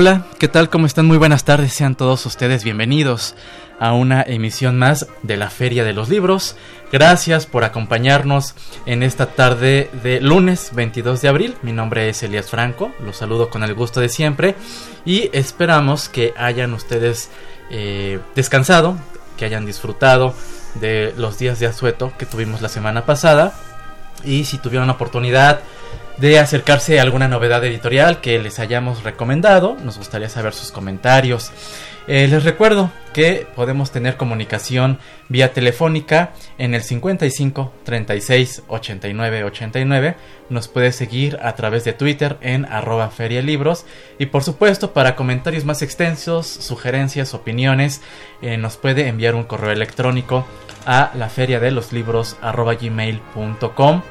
Hola, ¿qué tal? ¿Cómo están? Muy buenas tardes, sean todos ustedes bienvenidos a una emisión más de la Feria de los Libros. Gracias por acompañarnos en esta tarde de lunes 22 de abril. Mi nombre es Elías Franco, los saludo con el gusto de siempre y esperamos que hayan ustedes eh, descansado, que hayan disfrutado de los días de asueto que tuvimos la semana pasada y si tuvieron la oportunidad de acercarse a alguna novedad editorial que les hayamos recomendado. Nos gustaría saber sus comentarios. Eh, les recuerdo que podemos tener comunicación vía telefónica en el 55 36 89 89. Nos puede seguir a través de Twitter en arroba ferialibros. Y por supuesto, para comentarios más extensos, sugerencias, opiniones, eh, nos puede enviar un correo electrónico a la feria de los libros gmail.com.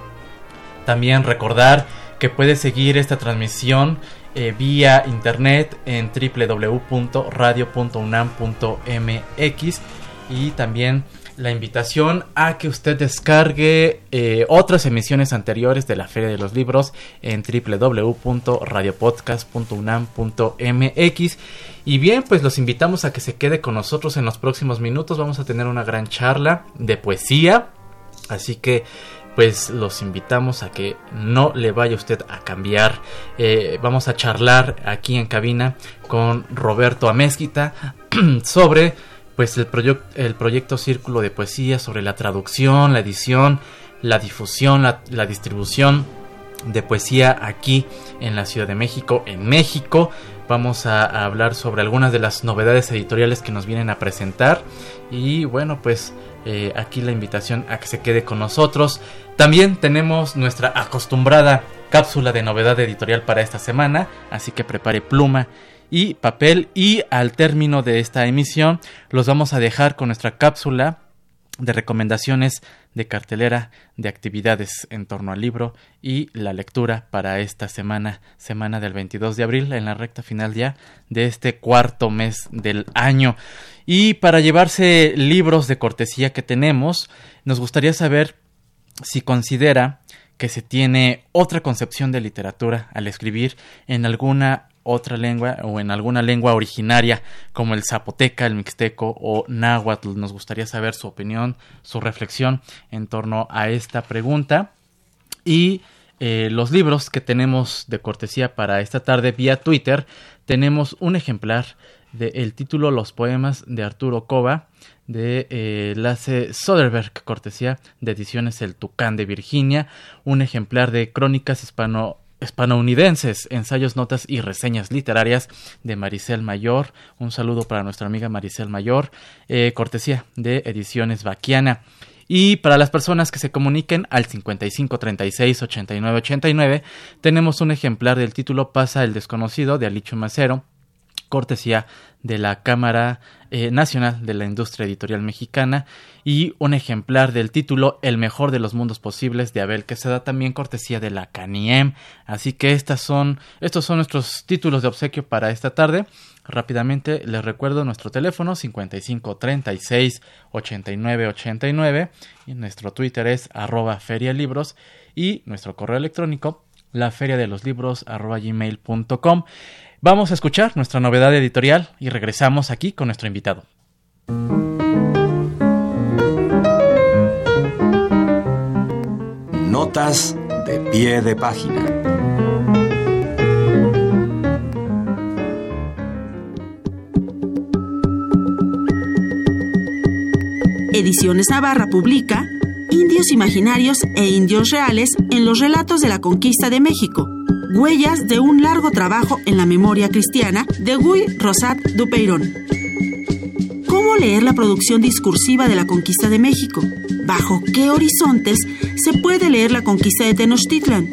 También recordar que puedes seguir esta transmisión eh, vía internet en www.radio.unam.mx y también la invitación a que usted descargue eh, otras emisiones anteriores de la Feria de los Libros en www.radiopodcast.unam.mx. Y bien, pues los invitamos a que se quede con nosotros en los próximos minutos. Vamos a tener una gran charla de poesía. Así que pues los invitamos a que no le vaya usted a cambiar. Eh, vamos a charlar aquí en cabina con Roberto Amezquita sobre pues el, el proyecto Círculo de Poesía, sobre la traducción, la edición, la difusión, la, distribución de poesía aquí en la Ciudad de México, en México. Vamos a, a, hablar sobre algunas de las novedades editoriales que nos vienen a presentar. Y bueno, pues eh, aquí la invitación a que se quede con nosotros. También tenemos nuestra acostumbrada cápsula de novedad editorial para esta semana, así que prepare pluma y papel y al término de esta emisión los vamos a dejar con nuestra cápsula de recomendaciones de cartelera de actividades en torno al libro y la lectura para esta semana, semana del 22 de abril, en la recta final ya de este cuarto mes del año. Y para llevarse libros de cortesía que tenemos, nos gustaría saber si considera que se tiene otra concepción de literatura al escribir en alguna otra lengua o en alguna lengua originaria como el zapoteca, el mixteco o náhuatl. Nos gustaría saber su opinión, su reflexión en torno a esta pregunta. Y eh, los libros que tenemos de cortesía para esta tarde vía Twitter, tenemos un ejemplar del título Los poemas de Arturo Cova de eh, Lasse Soderbergh, cortesía de ediciones El Tucán de Virginia, un ejemplar de Crónicas hispano hispanounidenses, ensayos, notas y reseñas literarias de Maricel Mayor. Un saludo para nuestra amiga Maricel Mayor, eh, cortesía de Ediciones Vaquiana. Y para las personas que se comuniquen al 55 36 89 89, tenemos un ejemplar del título Pasa el desconocido de Alicho Macero, cortesía de la Cámara eh, Nacional de la Industria Editorial Mexicana y un ejemplar del título El mejor de los mundos posibles de Abel que se da también cortesía de la CANIEM. Así que estas son, estos son nuestros títulos de obsequio para esta tarde. Rápidamente les recuerdo nuestro teléfono 55 36 89 89 y nuestro Twitter es arroba ferialibros y nuestro correo electrónico la feria de los libros arroba gmail.com. Vamos a escuchar nuestra novedad editorial y regresamos aquí con nuestro invitado. Notas de pie de página. Ediciones Navarra publica Indios imaginarios e indios reales en los relatos de la conquista de México. Huellas de un largo trabajo en la memoria cristiana de Guy Rosat Dupeyron. ¿Cómo leer la producción discursiva de la conquista de México? ¿Bajo qué horizontes se puede leer la conquista de Tenochtitlan?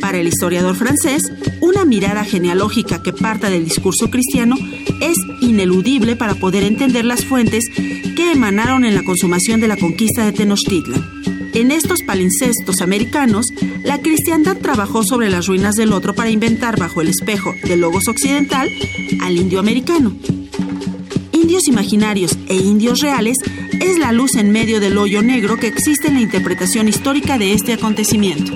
Para el historiador francés, una mirada genealógica que parta del discurso cristiano es ineludible para poder entender las fuentes que emanaron en la consumación de la conquista de Tenochtitlan. En estos palincestos americanos, la cristiandad trabajó sobre las ruinas del otro para inventar bajo el espejo del logos occidental al indio americano. Indios imaginarios e indios reales es la luz en medio del hoyo negro que existe en la interpretación histórica de este acontecimiento.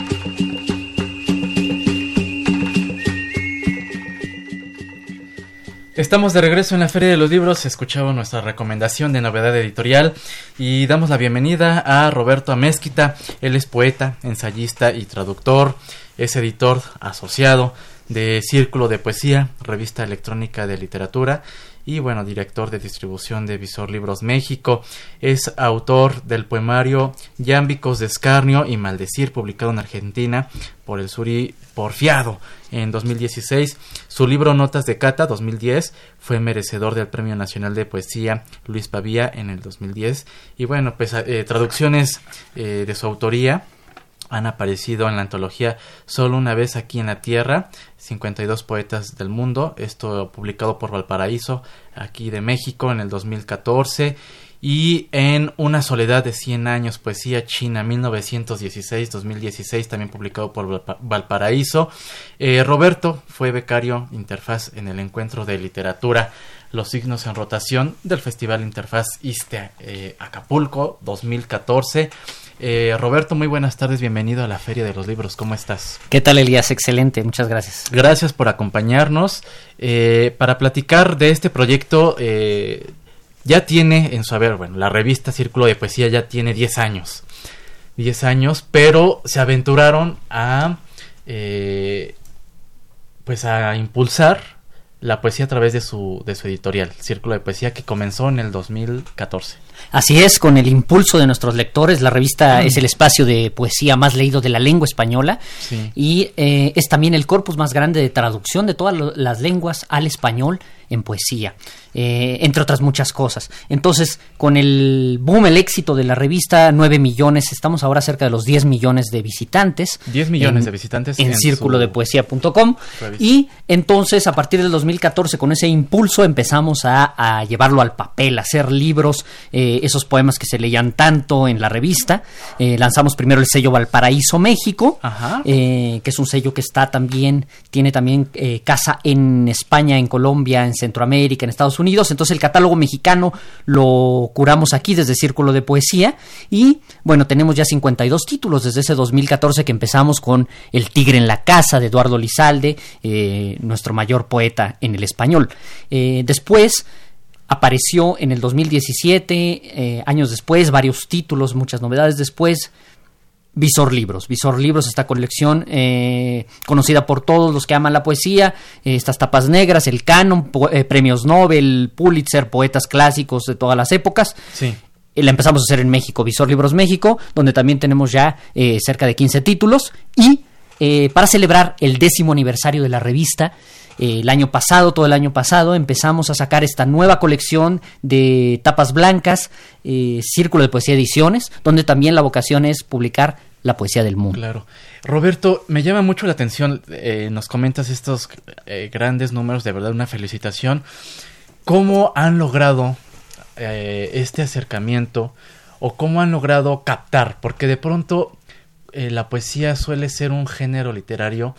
Estamos de regreso en la Feria de los Libros, escuchamos nuestra recomendación de novedad editorial y damos la bienvenida a Roberto Amezquita. Él es poeta, ensayista y traductor, es editor asociado de Círculo de Poesía, revista electrónica de literatura y bueno, director de distribución de Visor Libros México. Es autor del poemario Yámbicos de Escarnio y Maldecir, publicado en Argentina por el Suri Porfiado en 2016. Su libro Notas de Cata 2010 fue merecedor del Premio Nacional de Poesía Luis Pavía en el 2010. Y bueno, pues eh, traducciones eh, de su autoría han aparecido en la antología Solo una vez aquí en la Tierra, 52 poetas del mundo, esto publicado por Valparaíso, aquí de México en el 2014, y en Una soledad de 100 años, poesía china 1916-2016, también publicado por Valparaíso. Eh, Roberto fue becario interfaz en el encuentro de literatura Los signos en rotación del Festival Interfaz ISTE eh, Acapulco 2014. Eh, Roberto, muy buenas tardes, bienvenido a la Feria de los Libros, ¿cómo estás? ¿Qué tal, Elías? Excelente, muchas gracias. Gracias por acompañarnos. Eh, para platicar de este proyecto, eh, ya tiene en su haber, bueno, la revista Círculo de Poesía ya tiene 10 años. 10 años, pero se aventuraron a, pues a impulsar la poesía a través de su, de su editorial, Círculo de Poesía, que comenzó en el 2014. Así es, con el impulso de nuestros lectores, la revista mm. es el espacio de poesía más leído de la lengua española y eh, es también el corpus más grande de traducción de todas las lenguas al español en poesía. Eh, entre otras muchas cosas. Entonces, con el boom, el éxito de la revista, 9 millones, estamos ahora cerca de los 10 millones de visitantes. 10 millones de visitantes en, en círculo de poesía.com. Y entonces, a partir del 2014, con ese impulso, empezamos a, llevarlo al papel, a hacer libros, eh, esos poemas que se leían tanto en la revista. Eh, lanzamos primero el sello Valparaíso México, que es un sello que está también, tiene también casa en España, en Colombia, en Centroamérica, en Estados Unidos. Entonces el catálogo mexicano lo curamos aquí desde Círculo de Poesía y bueno, tenemos ya 52 títulos desde ese 2014 que empezamos con El Tigre en la Casa de Eduardo Lizalde, eh, nuestro mayor poeta en el español. Eh, después apareció en el 2017, eh, años después, varios títulos, muchas novedades después. Visor Libros. Visor Libros, esta colección eh, conocida por todos los que aman la poesía, eh, estas tapas negras, el canon, eh, premios Nobel, Pulitzer, poetas clásicos de todas las épocas. Sí. La empezamos a hacer en México, Visor Libros México, donde también tenemos ya cerca de 15 títulos. Y para celebrar el décimo aniversario de la revista, el año pasado, todo el año pasado, empezamos a sacar esta nueva colección de tapas blancas, eh, Círculo de Poesía Ediciones, donde también la vocación es publicar la poesía del mundo. Claro. Roberto, me llama mucho la atención, eh, nos comentas estos eh, grandes números, de verdad una felicitación. ¿Cómo han logrado este acercamiento o cómo han logrado captar? Porque de pronto la poesía suele ser un género literario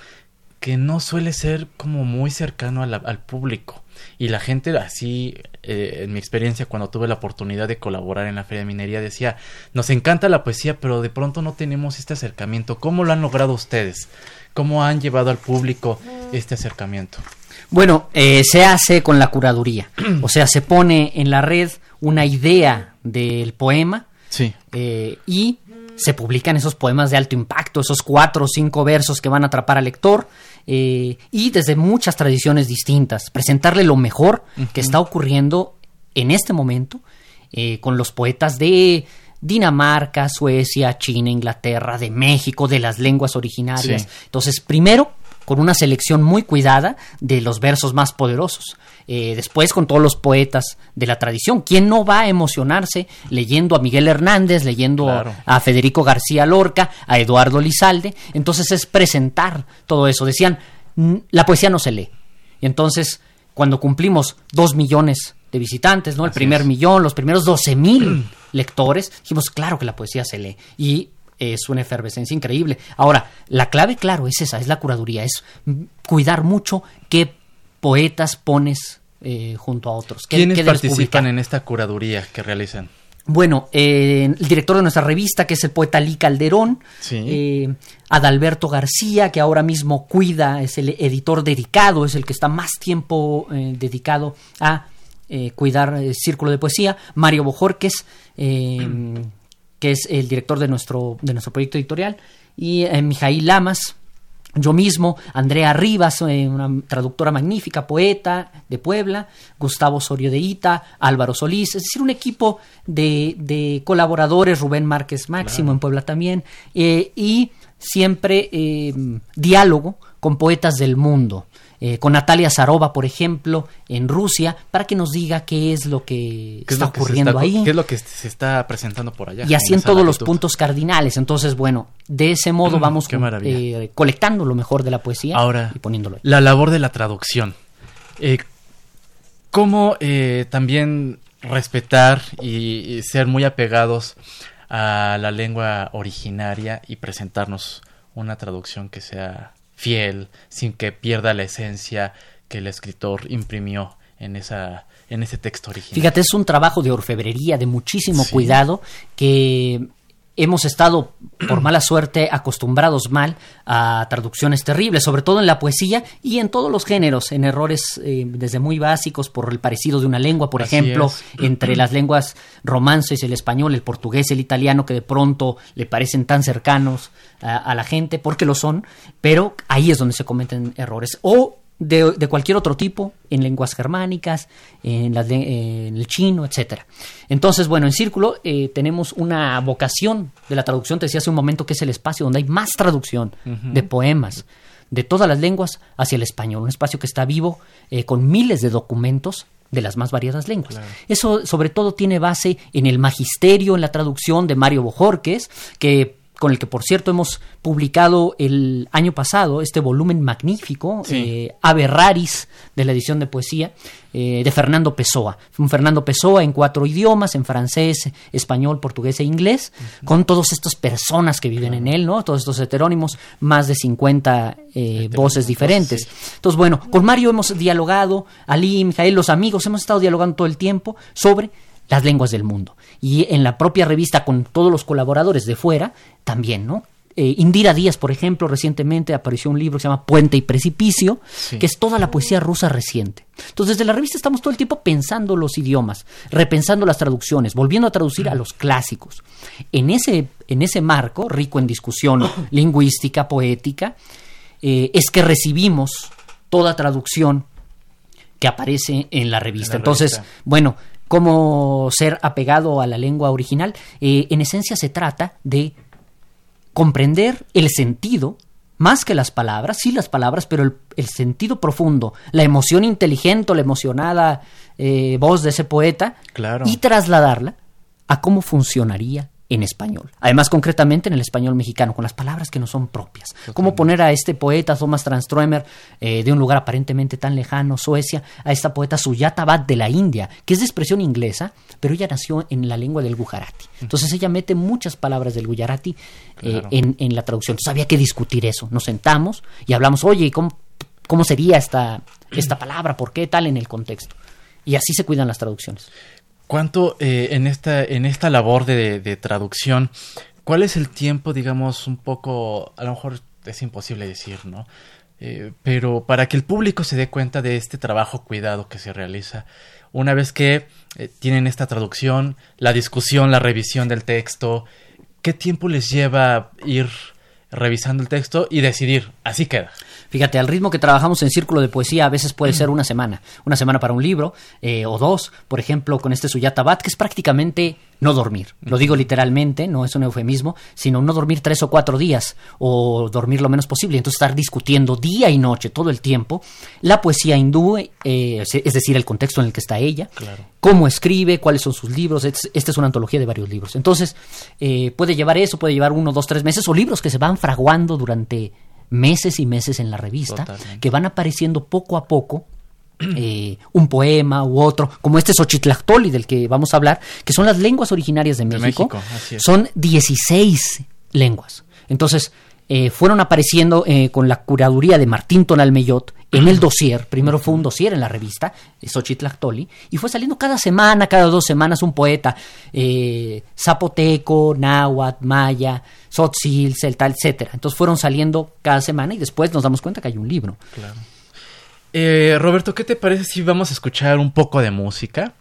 que no suele ser como muy cercano al público. Y la gente así, eh, en mi experiencia, cuando tuve la oportunidad de colaborar en la Feria de Minería, decía, nos encanta la poesía, pero de pronto no tenemos este acercamiento. ¿Cómo lo han logrado ustedes? ¿Cómo han llevado al público este acercamiento? Bueno, eh, se hace con la curaduría. o sea, se pone en la red una idea del poema sí. Eh, y se publican esos poemas de alto impacto, esos cuatro o cinco versos que van a atrapar al lector, eh, y desde muchas tradiciones distintas, presentarle lo mejor que está ocurriendo en este momento eh, con los poetas de Dinamarca, Suecia, China, Inglaterra, de México, de las lenguas originarias. Entonces, primero, con una selección muy cuidada de los versos más poderosos. Eh, después con todos los poetas de la tradición. ¿Quién no va a emocionarse leyendo a Miguel Hernández, leyendo a Federico García Lorca, a Eduardo Lizalde? Entonces es presentar todo eso. Decían, la poesía no se lee. Y entonces, cuando cumplimos dos millones de visitantes, ¿no? El primer millón, los primeros doce mil lectores, dijimos, claro que la poesía se lee. Y es una efervescencia increíble. Ahora, la clave, claro, es esa, es la curaduría, es cuidar mucho qué poetas pones eh, junto a otros. ¿Quiénes participan en esta curaduría que realizan? Bueno, eh, el director de nuestra revista, que es el poeta Lee Calderón, eh, Adalberto García, que ahora mismo cuida, es el editor dedicado, es el que está más tiempo dedicado a cuidar el círculo de poesía, Mario Bojorques, que es el director de nuestro, de nuestro proyecto editorial, y eh, Mijail Lamas, yo mismo, Andrea Rivas, eh, una traductora magnífica, poeta de Puebla, Gustavo Sorio de Ita, Álvaro Solís, es decir, un equipo de, colaboradores, Rubén Márquez Máximo en Puebla también, eh, y siempre diálogo con poetas del mundo. Eh, con Natalia Zarova, por ejemplo, en Rusia, para que nos diga qué es lo que está ocurriendo ahí. ¿Qué es lo que se está presentando por allá? Y así en, todos los puntos cardinales. Entonces, bueno, de ese modo mm, vamos eh, colectando lo mejor de la poesía Ahora, y poniéndolo ahí. La labor de la traducción. Eh, ¿Cómo también respetar y ser muy apegados a la lengua originaria y presentarnos una traducción que sea fiel, sin que pierda la esencia que el escritor imprimió en esa en ese texto original. Fíjate, es un trabajo de orfebrería, de muchísimo cuidado, que hemos estado, por mala suerte, acostumbrados mal a traducciones terribles, sobre todo en la poesía y en todos los géneros, en errores eh, desde muy básicos por el parecido de una lengua, por ejemplo, entre las lenguas romances, el español, el portugués, el italiano, que de pronto le parecen tan cercanos a, a la gente, porque lo son, pero ahí es donde se cometen errores. O de, cualquier otro tipo, en lenguas germánicas, en, el chino, etcétera. Entonces, bueno, en Círculo eh, tenemos una vocación de la traducción, te decía hace un momento que es el espacio donde hay más traducción de poemas de todas las lenguas hacia el español, un espacio que está vivo eh, con miles de documentos de las más variadas lenguas. Eso sobre todo tiene base en el magisterio, en la traducción de Mario Bojorques, que con el que por cierto hemos publicado el año pasado este volumen magnífico, eh, Ave Raris, de la edición de poesía, eh, de Fernando Pessoa. Un Fernando Pessoa en cuatro idiomas, en francés, español, portugués e inglés, con todas estas personas que viven en él, ¿no? Todos estos heterónimos, más de 50 eh, voces diferentes. Entonces, bueno, con Mario hemos dialogado, Ali, Mijael, los amigos, hemos estado dialogando todo el tiempo sobre las lenguas del mundo. Y en la propia revista, con todos los colaboradores de fuera, también, ¿no? Eh, Indira Díaz, por ejemplo, recientemente apareció un libro que se llama Puente y Precipicio, que es toda la poesía rusa reciente. Entonces, desde la revista estamos todo el tiempo pensando los idiomas, repensando las traducciones, volviendo a traducir a los clásicos. En ese, en ese marco, rico en discusión lingüística, poética, eh, es que recibimos toda traducción que aparece en la revista. Entonces, bueno, cómo ser apegado a la lengua original, eh, en esencia se trata de comprender el sentido más que las palabras, sí las palabras, pero el, sentido profundo, la emoción inteligente, la emocionada eh, voz de ese poeta, y trasladarla a cómo funcionaría en español. Además, concretamente en el español mexicano, con las palabras que no son propias. ¿Cómo poner a este poeta, Thomas Tranströmer, eh, de un lugar aparentemente tan lejano, Suecia, a esta poeta Suyata Bhatt de la India, que es de expresión inglesa, pero ella nació en la lengua del Gujarati. Entonces ella mete muchas palabras del Gujarati eh, en, la traducción. Entonces había que discutir eso. Nos sentamos y hablamos, oye, ¿cómo, cómo sería esta, esta palabra? ¿Por qué tal en el contexto? Y así se cuidan las traducciones. ¿Cuánto eh, en, esta, en esta labor de, traducción, cuál es el tiempo, digamos, un poco, a lo mejor es imposible decir, ¿no? Eh, pero para que el público se dé cuenta de este trabajo cuidado que se realiza, una vez que eh, tienen esta traducción, la discusión, la revisión del texto, ¿qué tiempo les lleva ir revisando el texto y decidir, así queda? Fíjate, al ritmo que trabajamos en Círculo de Poesía a veces puede ser una semana. Una semana para un libro eh, o dos. Por ejemplo, con este Suyata Bat, que es prácticamente no dormir. Lo digo literalmente, no es un eufemismo, sino no dormir tres o cuatro días o dormir lo menos posible. Entonces estar discutiendo día y noche todo el tiempo la poesía hindú, eh, es decir, el contexto en el que está ella, cómo escribe, cuáles son sus libros. Esta es una antología de varios libros. Entonces eh, puede llevar eso, puede llevar uno, dos, tres meses o libros que se van fraguando durante meses y meses en la revista, que van apareciendo poco a poco eh, un poema u otro, como este Xochitlactoli del que vamos a hablar, que son las lenguas originarias de México. son 16 lenguas. Entonces, eh, fueron apareciendo eh, con la curaduría de Martín Tonalmeyot en el dossier. Primero fue un dossier en la revista, Xochitlactoli, y fue saliendo cada semana, cada dos semanas, un poeta zapoteco, náhuatl, maya, sotzil, celta, etcétera. Entonces fueron saliendo cada semana y después nos damos cuenta que hay un libro. Claro. Eh, Roberto, ¿qué te parece si vamos a escuchar un poco de música?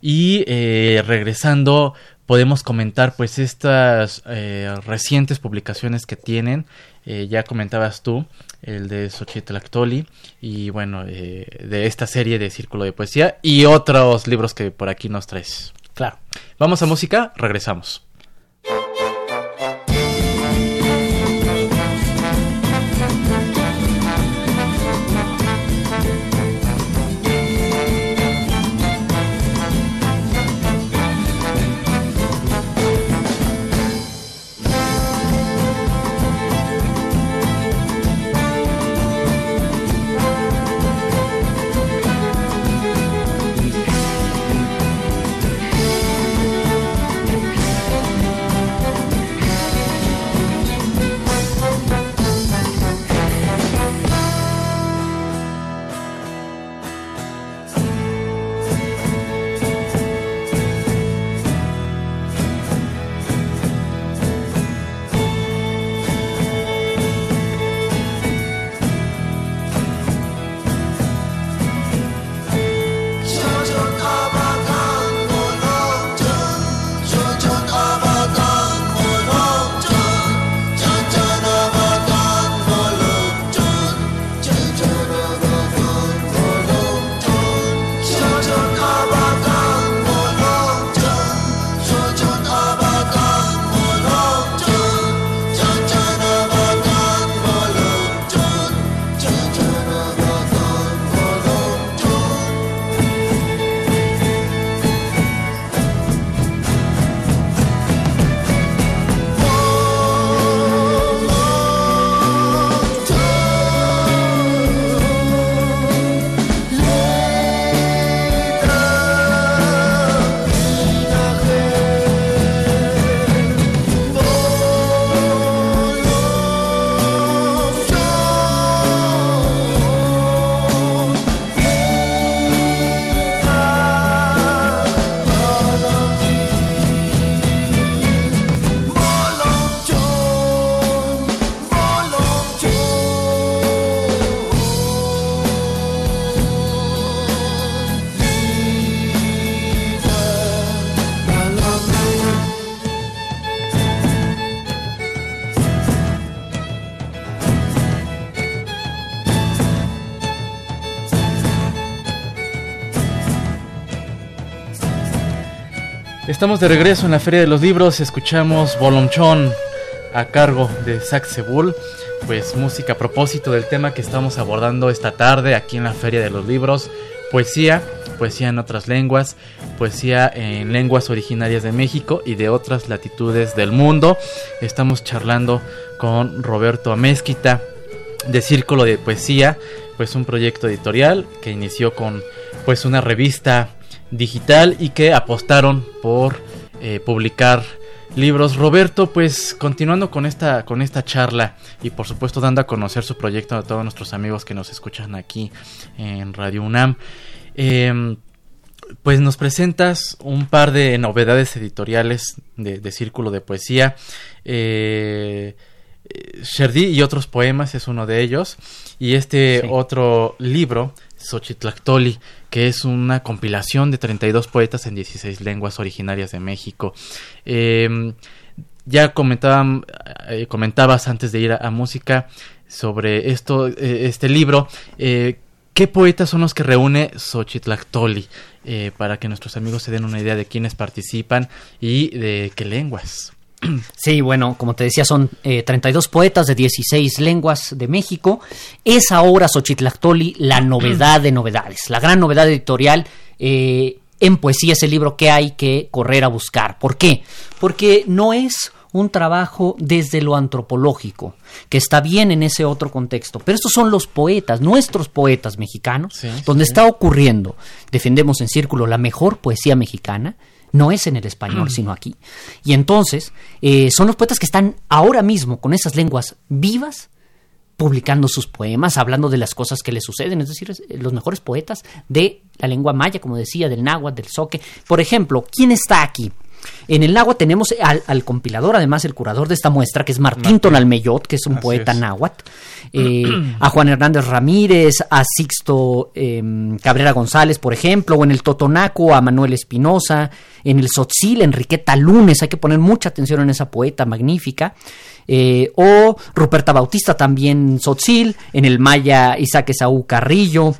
Y eh, regresando, podemos comentar pues estas eh, recientes publicaciones que tienen. ya comentabas tú, el de Xochitl Actoli y bueno, de esta serie de Círculo de Poesía y otros libros que por aquí nos traes. Claro. Vamos a música, regresamos. Estamos de regreso en la Feria de los Libros, escuchamos Bolomchón a cargo de Saxebul, pues música a propósito del tema que estamos abordando esta tarde aquí en la Feria de los Libros, poesía, poesía en otras lenguas, poesía en lenguas originarias de México y de otras latitudes del mundo. Estamos charlando con Roberto Amezquita de Círculo de Poesía, pues un proyecto editorial que inició con pues una revista digital y que apostaron por eh, publicar libros. Roberto, pues continuando con esta, con esta charla y por supuesto dando a conocer su proyecto a todos nuestros amigos que nos escuchan aquí en Radio UNAM, em, pues nos presentas un par de novedades editoriales de, Círculo de Poesía. Eh, Sherdy y otros poemas es uno de ellos. Y este otro libro, Xochitlactoli, que es una compilación de 32 poetas en 16 lenguas originarias de México. Em, ya comentaban, eh, comentabas antes de ir a, música, sobre esto, eh, este libro. Eh, ¿Qué poetas son los que reúne Xochitlactoli? Eh, para que nuestros amigos se den una idea de quiénes participan y de qué lenguas. Sí, bueno, como te decía, son eh, 32 poetas de 16 lenguas de México. Es ahora Xochitlactoli la novedad de novedades, la gran novedad editorial. Eh, en poesía es el libro que hay que correr a buscar. ¿Por qué? Porque no es un trabajo desde lo antropológico, que está bien en ese otro contexto. Pero estos son los poetas, nuestros poetas mexicanos, Sí, donde sí. está ocurriendo, defendemos en círculo la mejor poesía mexicana, no es en el español, sino aquí. Y entonces, eh, son los poetas que están ahora mismo con esas lenguas vivas, publicando sus poemas, hablando de las cosas que le suceden, es decir, es- los mejores poetas de la lengua maya, como decía, del náhuatl, del zoque. Por ejemplo, ¿quién está aquí? En el náhuatl tenemos al, al compilador, además el curador de esta muestra, que es Martín Tonalmeyot, que es un Así poeta es. náhuatl, eh, a Juan Hernández Ramírez, a Sixto eh, Cabrera González, por ejemplo, o en el Totonaco a Manuel Espinosa, en el Sotzil, Enriqueta Lunes, hay que poner mucha atención en esa poeta magnífica, eh, o Ruperta Bautista también Sotzil, en el Maya Isaac Esaú Carrillo,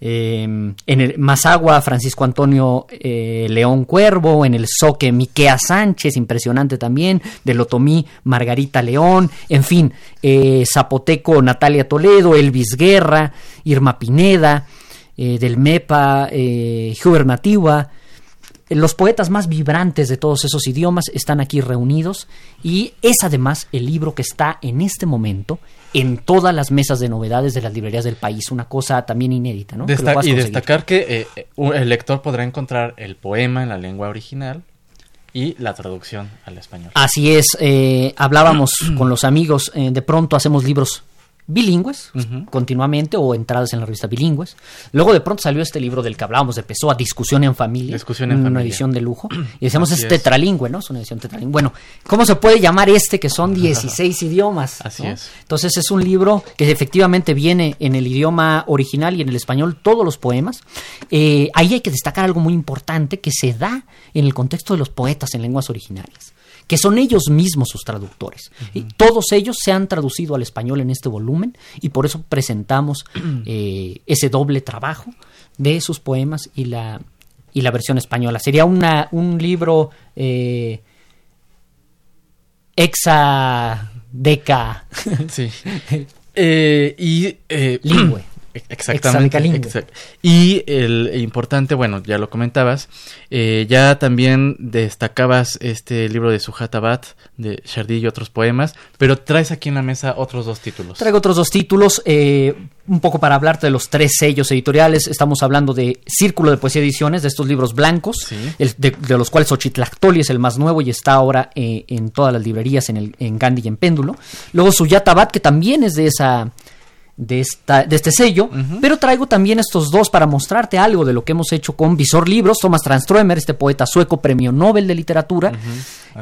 eh, en el Mazagua, Francisco Antonio eh, León Cuervo, en el Soque Miquea Sánchez, impresionante también, del Otomí Margarita León, en fin, eh, Zapoteco Natalia Toledo, Elvis Guerra, Irma Pineda, eh, del MEPA, eh, Hubert los poetas más vibrantes de todos esos idiomas están aquí reunidos y es además el libro que está en este momento en todas las mesas de novedades de las librerías del país, una cosa también inédita, ¿no? Desta- y destacar que eh, eh, un- el lector podrá encontrar el poema en la lengua original y la traducción al español. Así es, eh, hablábamos con los amigos, eh, de pronto hacemos libros bilingües continuamente o entradas en la revista bilingües. Luego de pronto salió este libro del que hablábamos de Pessoa, Discusión en Familia, Discusión en una Familia. edición de lujo. Y decíamos Así es tetralingüe, ¿no? Es una edición tetralingüe. Bueno, ¿cómo se puede llamar este que son 16 idiomas? Así ¿no? es. Entonces es un libro que efectivamente viene en el idioma original y en el español todos los poemas. Eh, ahí hay que destacar algo muy importante que se da en el contexto de los poetas en lenguas originarias que son ellos mismos sus traductores. Y todos ellos se han traducido al español en este volumen y por eso presentamos eh, ese doble trabajo de sus poemas y la, y la versión española. Sería una, un libro eh, hexadeca Sí. Eh, y eh, lingüe. Exactamente. Exact- Y el importante, bueno, ya lo comentabas, eh, ya también destacabas este libro de Sujata Bat, de Shardy y otros poemas, pero traes aquí en la mesa otros dos títulos. Traigo otros dos títulos, eh, un poco para hablarte de los tres sellos editoriales. Estamos hablando de Círculo de Poesía Ediciones, de estos libros blancos, Sí. el- de, de los cuales Xochitlactoli es el más nuevo y está ahora eh, en todas las librerías, en, el, en Gandhi y en Péndulo. Luego Suyata Bat, que también es de esa de, esta, de este sello, pero traigo también estos dos para mostrarte algo de lo que hemos hecho con Visor Libros, Thomas Tranströmer, este poeta sueco, premio Nobel de literatura,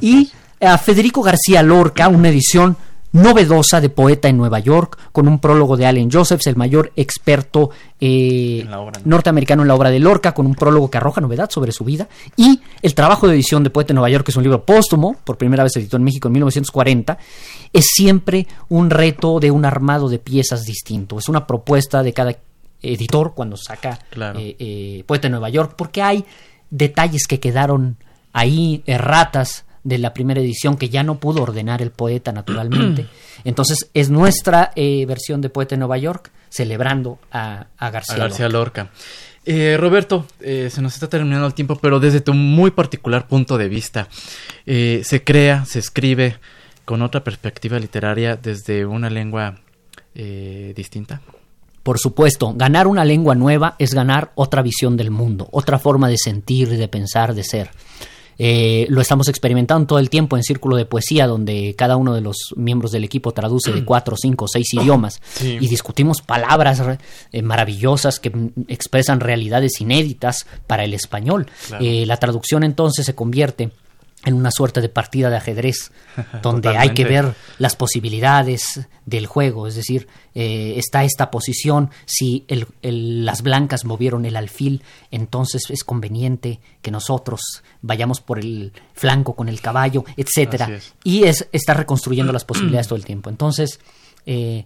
y a Federico García Lorca, una edición novedosa de poeta en Nueva York, con un prólogo de Allen Josephs, el mayor experto eh, En la obra, ¿no? norteamericano en la obra de Lorca, con un prólogo que arroja novedad sobre su vida, y el trabajo de edición de Poeta en Nueva York, que es un libro póstumo, por primera vez editó en México en 1940, es siempre un reto de un armado de piezas distinto, es una propuesta de cada editor cuando saca Claro. eh, eh, Poeta en Nueva York, porque hay detalles que quedaron ahí, erratas de la primera edición que ya no pudo ordenar el poeta naturalmente. Entonces es nuestra eh, versión de Poeta en Nueva York celebrando a, a García. a García Lorca. Lorca. Eh, Roberto, eh, se nos está terminando el tiempo, pero desde tu muy particular punto de vista, eh, se crea, se escribe con otra perspectiva literaria desde una lengua eh, distinta. Por supuesto, ganar una lengua nueva es ganar otra visión del mundo, otra forma de sentir, de pensar, de ser. Eh, lo estamos experimentando todo el tiempo en Círculo de Poesía, donde cada uno de los miembros del equipo traduce de cuatro, cinco, seis idiomas Sí. y discutimos palabras eh, maravillosas que expresan realidades inéditas para el español. Claro. Eh, la traducción entonces se convierte en una suerte de partida de ajedrez, donde hay que ver las posibilidades del juego, es decir, eh, está esta posición, si el- el- las blancas movieron el alfil, entonces es conveniente que nosotros vayamos por el flanco con el caballo, etcétera, es. y es está reconstruyendo las posibilidades todo el tiempo. Entonces, eh,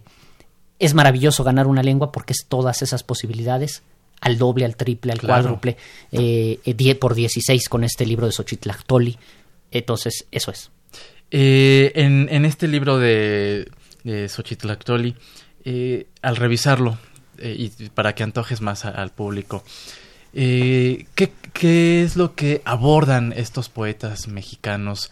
es maravilloso ganar una lengua porque es todas esas posibilidades al doble, al triple, al cuádruple, eh, por 16 con este libro de Xochitlactoli. Entonces, eso es. Eh, en, este libro de, de Xochitlactoli, eh, al revisarlo, y para que antojes más al público, ¿qué, ¿qué, es lo que abordan estos poetas mexicanos?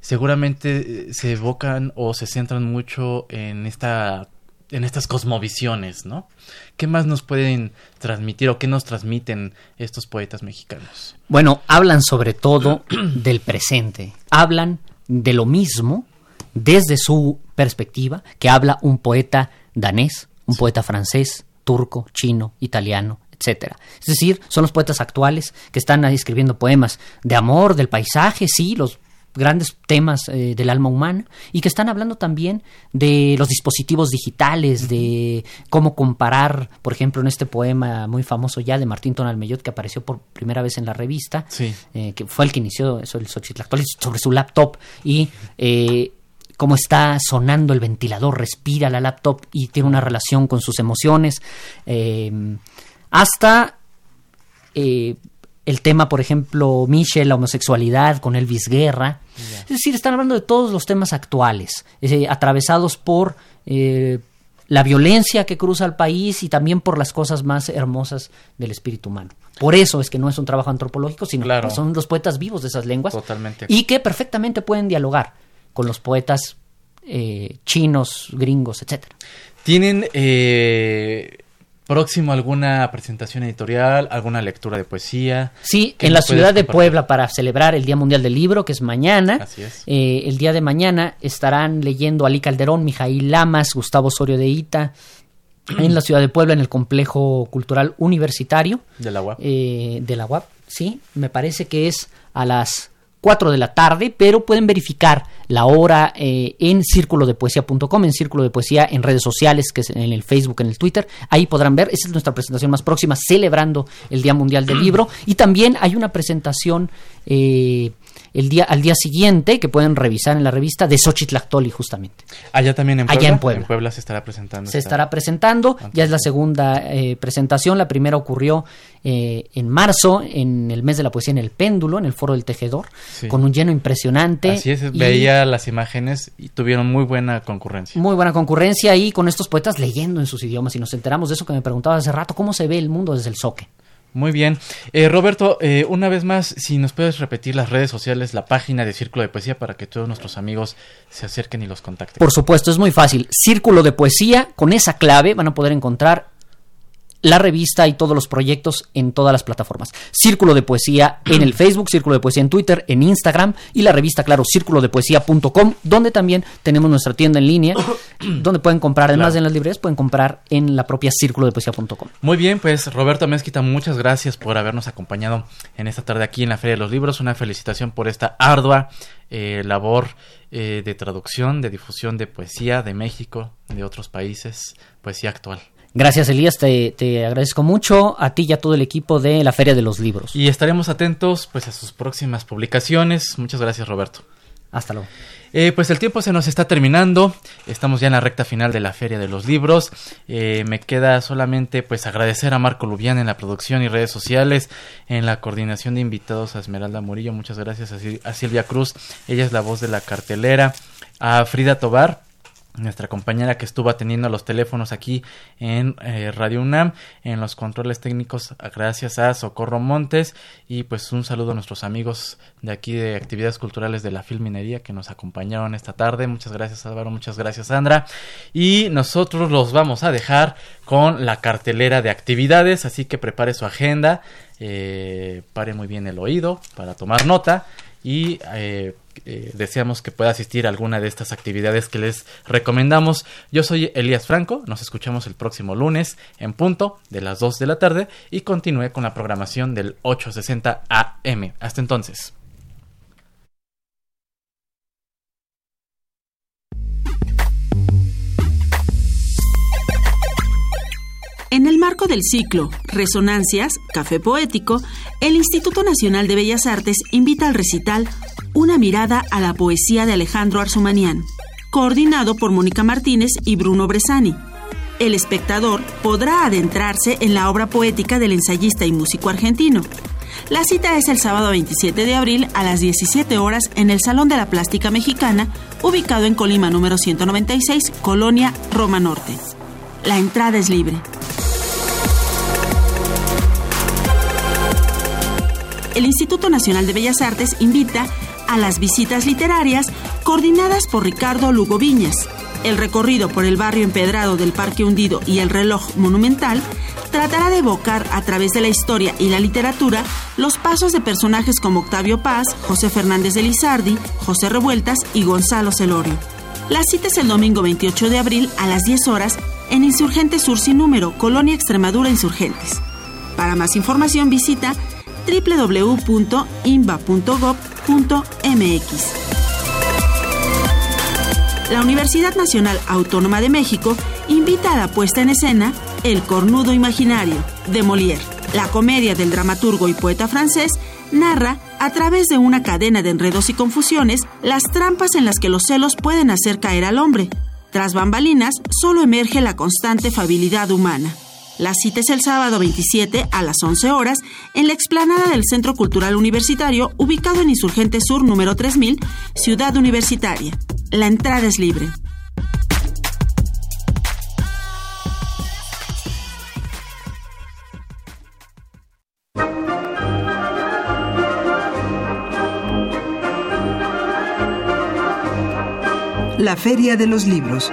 seguramente se evocan o se centran mucho en esta en estas cosmovisiones, ¿no? ¿Qué más nos pueden transmitir o qué nos transmiten estos poetas mexicanos? Bueno, hablan sobre todo del presente, hablan de lo mismo desde su perspectiva que habla un poeta danés, un poeta francés, turco, chino, italiano, etcétera. Es decir, son los poetas actuales que están ahí escribiendo poemas de amor, del paisaje, sí, los grandes temas eh, del alma humana y que están hablando también de los dispositivos digitales, de cómo comparar, por ejemplo, en este poema muy famoso ya de Martín Tonalmeyot que apareció por primera vez en la revista, eh, que fue el que inició eso el Xochitl sobre su laptop y eh, cómo está sonando el ventilador, respira la laptop y tiene una relación con sus emociones, hasta el tema, por ejemplo, Michel, la homosexualidad con Elvis Guerra. Es decir, están hablando de todos los temas actuales, eh, atravesados por eh, la violencia que cruza el país y también por las cosas más hermosas del espíritu humano. Por eso es que no es un trabajo antropológico, sino que son los poetas vivos de esas lenguas Totalmente. y que perfectamente pueden dialogar con los poetas eh, chinos, gringos, etcétera. Tienen eh, próximo alguna presentación editorial, alguna lectura de poesía. Sí, en la ciudad de Puebla para celebrar el Día Mundial del Libro, que es mañana. Así es. Eh, el día de mañana estarán leyendo Ali Calderón, Mijail Lamas, Gustavo Osorio de Ita. En la ciudad de Puebla, en el complejo cultural universitario. De la UAP. Eh, de la UAP, sí. Me parece que es a las 4 de la tarde, pero pueden verificar la hora eh, en círculo de poesía.com, en círculo de poesía en redes sociales, que es en el Facebook, en el Twitter. Ahí podrán ver, esa es nuestra presentación más próxima, celebrando el Día Mundial del Libro. Y también hay una presentación eh, el día, al día siguiente, que pueden revisar en la revista, de Xochitlactoli, justamente. Allá también en Puebla. Allá en Puebla. En Puebla se estará presentando. Se estará presentando, ya es la segunda eh, presentación. La primera ocurrió eh, en marzo, en el mes de la poesía en el péndulo, en el foro del tejedor, con un lleno impresionante. Así es, veía las imágenes y tuvieron muy buena concurrencia. Muy buena concurrencia y con estos poetas leyendo en sus idiomas y nos enteramos de eso que me preguntaba hace rato, cómo se ve el mundo desde el soque. Muy bien. Eh, Roberto, eh, una vez más, si nos puedes repetir las redes sociales, la página de Círculo de Poesía para que todos nuestros amigos se acerquen y los contacten. Por supuesto, es muy fácil. Círculo de Poesía, con esa clave van a poder encontrar la revista y todos los proyectos en todas las plataformas. Círculo de Poesía en el Facebook, Círculo de Poesía en Twitter, en Instagram y la revista, claro, círculo de poesía.com, donde también tenemos nuestra tienda en línea, donde pueden comprar, además de en las librerías, pueden comprar en la propia círculo de poesía.com. Muy bien, pues Roberto Mezquita, muchas gracias por habernos acompañado en esta tarde aquí en la Feria de los Libros. Una felicitación por esta ardua eh, labor eh, de traducción, de difusión de poesía de México, de otros países, poesía actual. Gracias, Elías, te, agradezco mucho a ti y a todo el equipo de la Feria de los Libros. Y estaremos atentos pues a sus próximas publicaciones. Muchas gracias, Roberto. Hasta luego. Eh, pues el tiempo se nos está terminando, estamos ya en la recta final de la Feria de los Libros. Eh, me queda solamente pues agradecer a Marco Lubián en la producción y redes sociales, en la coordinación de invitados a Esmeralda Murillo, muchas gracias a Silvia Cruz, ella es la voz de la cartelera, a Frida Tobar nuestra compañera que estuvo atendiendo los teléfonos aquí en eh, Radio UNAM, en los controles técnicos, gracias a Socorro Montes, y pues un saludo a nuestros amigos de aquí de actividades culturales de la Filminería que nos acompañaron esta tarde. Muchas gracias Álvaro, muchas gracias Sandra. Y nosotros los vamos a dejar con la cartelera de actividades, así que prepare su agenda, eh, pare muy bien el oído para tomar nota y eh, eh, deseamos que pueda asistir a alguna de estas actividades que les recomendamos. Yo soy Elías Franco, nos escuchamos el próximo lunes en punto de las 2 de la tarde y continúe con la programación del 860 AM. Hasta entonces. En el marco del ciclo Resonancias, Café Poético, el Instituto Nacional de Bellas Artes invita al recital Una mirada a la poesía de Alejandro Arzumanián, coordinado por Mónica Martínez y Bruno Bresani. El espectador podrá adentrarse en la obra poética del ensayista y músico argentino. La cita es el sábado 27 de abril a las 17 horas en el Salón de la Plástica Mexicana, ubicado en Colima número 196, Colonia Roma Norte. La entrada es libre. El Instituto Nacional de Bellas Artes invita a las visitas literarias coordinadas por Ricardo Lugo Viñas. El recorrido por el barrio empedrado del Parque Hundido y el reloj monumental tratará de evocar a través de la historia y la literatura los pasos de personajes como Octavio Paz, José Fernández de Lizardi, José Revueltas y Gonzalo Celorio. La cita es el domingo 28 de abril a las 10 horas en Insurgente Sur sin número, Colonia Extremadura Insurgentes. Para más información visita www.imba.gov.mx. La Universidad Nacional Autónoma de México invita a la puesta en escena El Cornudo Imaginario, de Molière. La comedia del dramaturgo y poeta francés narra, a través de una cadena de enredos y confusiones, las trampas en las que los celos pueden hacer caer al hombre. Tras bambalinas, solo emerge la constante fabilidad humana. La cita es el sábado 27 a las 11 horas en la explanada del Centro Cultural Universitario, ubicado en Insurgente Sur número 3000, Ciudad Universitaria. La entrada es libre. La Feria de los Libros